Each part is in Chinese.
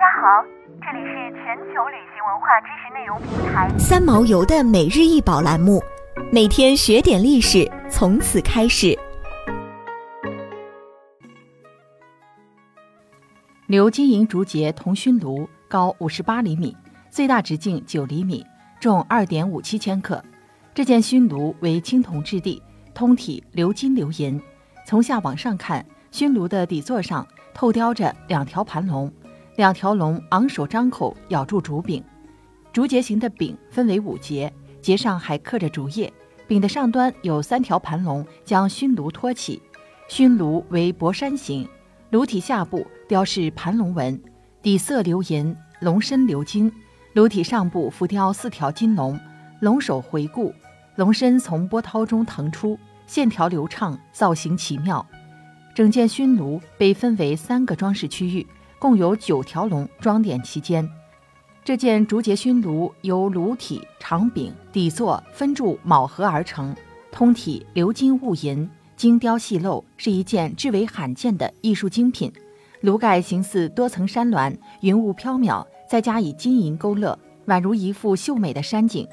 家好，这里是全球旅行文化知识内容平台三毛游的每日一宝栏目，每天学点历史，从此开始。鎏金银竹节铜熏炉高五十八厘米，最大直径九厘米，重二点五七千克。这件熏炉为青铜质地，通体鎏金鎏银。从下往上看，熏炉的底座上透雕着两条盘龙，两条龙昂首张口咬住竹柄。竹节形的柄分为五节，节上还刻着竹叶。柄的上端有三条盘龙将熏炉托起。熏炉为博山形，炉体下部雕饰盘龙纹，底色鎏银，龙身鎏金。炉体上部浮雕四条金龙，龙首回顾，龙身从波涛中腾出。线条流畅，造型奇妙。整件熏炉被分为三个装饰区域，共有九条龙装点其间。这件竹节熏炉由炉体、长柄、底座分柱铆合而成，通体鎏金雾银，精雕细镂，是一件至为罕见的艺术精品。炉盖形似多层山峦，云雾飘渺，再加以金银勾勒，宛如一幅秀美的山景。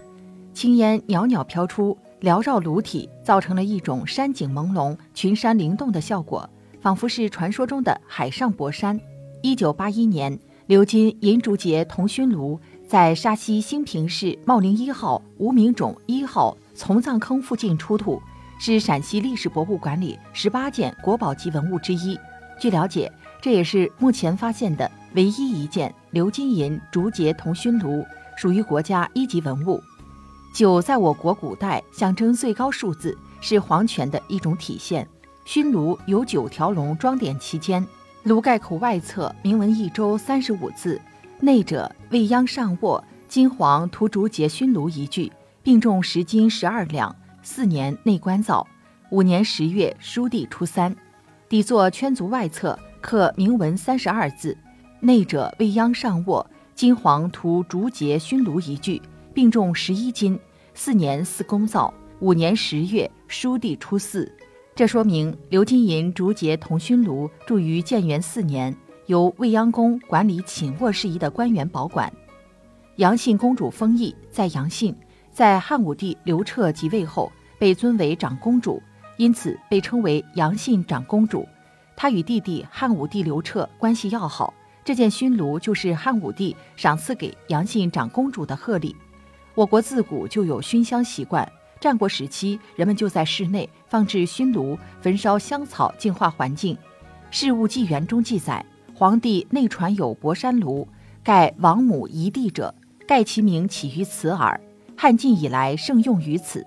青烟袅袅飘出。缭绕炉体，造成了一种山景朦胧、群山灵动的效果，仿佛是传说中的海上博山。一九八一年，鎏金银竹节铜熏炉在沙溪兴平市茂陵一号无名冢一号从葬坑附近出土，是陕西历史博物馆里十八件国宝级文物之一。据了解，这也是目前发现的唯一一件鎏金银竹节铜熏炉，属于国家一级文物。九在我国古代象征最高数字，是皇权的一种体现。熏炉有九条龙装点其间，炉盖口外侧铭文一周三十五字，内者未央上卧，金黄涂竹节熏炉一具，并重十斤十二两，四年内关造，五年十月书地初三。底座圈足外侧刻铭文三十二字，内者未央上卧，金黄涂竹节熏炉一具，并重十一斤。四年四公造，五年十月书地初四，这说明鎏金银竹节铜熏炉铸于建元四年，由未央宫管理寝卧事宜的官员保管。杨信公主封邑在杨信，在汉武帝刘彻即位后被尊为长公主，因此被称为杨信长公主。她与弟弟汉武帝刘彻关系要好，这件熏炉就是汉武帝赏赐给杨信长公主的贺礼。我国自古就有熏香习惯，战国时期人们就在室内放置熏炉，焚烧香草净化环境。《事物纪元》中记载，皇帝内传有博山炉，盖王母遗地者，盖其名起于此耳。汉晋以来盛用于此。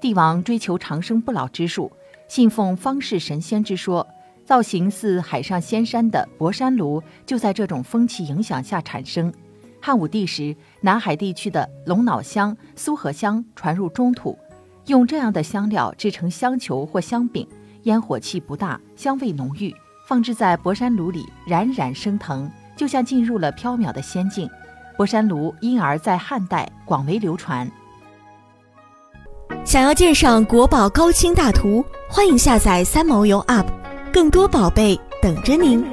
帝王追求长生不老之术，信奉方士神仙之说，造型似海上仙山的博山炉就在这种风气影响下产生。汉武帝时，南海地区的龙脑香、苏合香传入中土，用这样的香料制成香球或香饼，烟火气不大，香味浓郁，放置在博山炉里，冉冉升腾，就像进入了缥缈的仙境。博山炉因而在汉代广为流传。想要鉴赏国宝高清大图，欢迎下载三毛游 App，更多宝贝等着您。